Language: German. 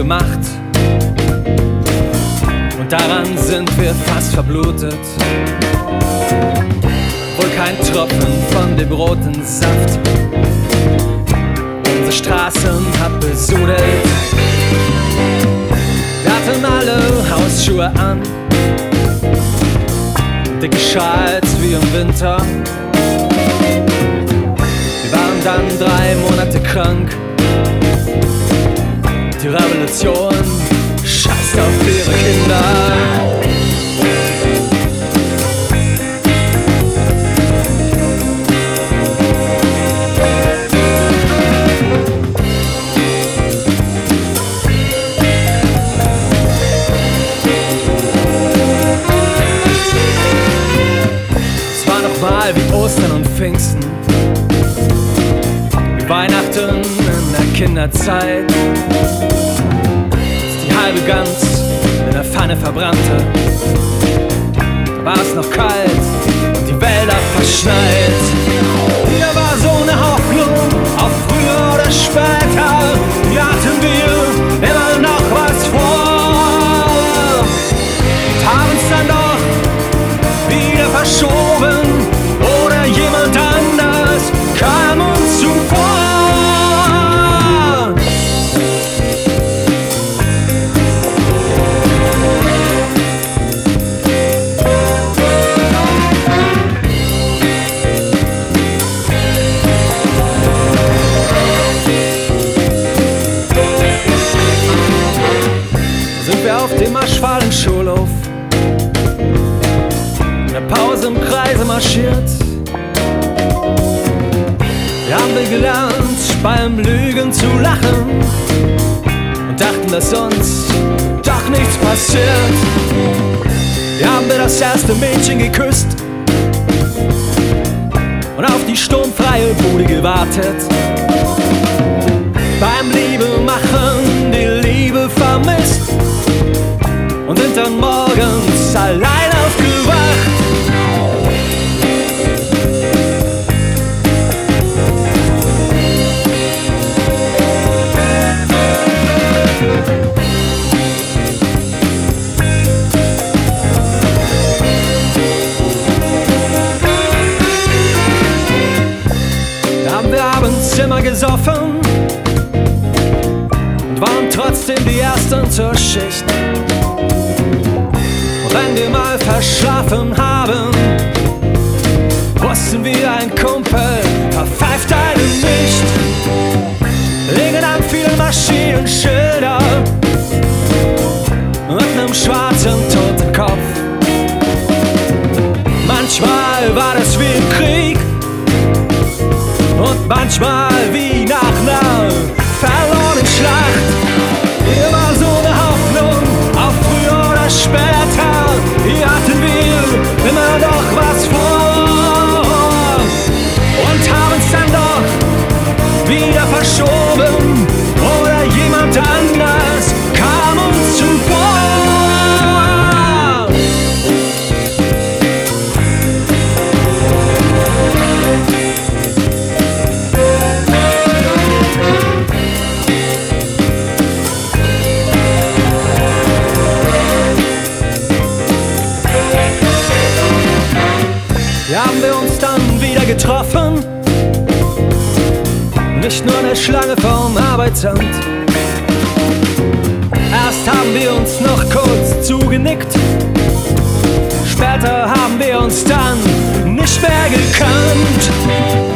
gemacht. Und daran sind wir fast verblutet. Wohl kein Tropfen von dem roten Saft. Unsere Straßen hat besudelt. Wir hatten alle Hausschuhe an. Dicke Schals wie im Winter. Wir waren dann drei Monate krank. Die Revolution scheißt auf ihre Kinder. Wie Ostern und Pfingsten. Weihnachten in der Kinderzeit. Halbe Gans in der Pfanne verbrannte. Da war es noch kalt und die Wälder verschneit. Marschiert. Wir haben wir gelernt, beim Lügen zu lachen und dachten, dass uns doch nichts passiert. Wir haben wir das erste Mädchen geküsst und auf die sturmfreie Bude gewartet. Beim Liebe machen die Liebe vermisst und sind dann morgens allein wir abends immer gesoffen und waren trotzdem die Ersten zur Schicht. Und wenn wir mal verschlafen haben, wussten wir, ein Kumpel verpfeift einen nicht. Liegen an vielen Maschinenschilder und nem schwarzen toten manchmal getroffen. Nicht nur eine Schlange vom Arbeitsamt. Erst haben wir uns noch kurz zugenickt. Später haben wir uns dann nicht mehr gekannt.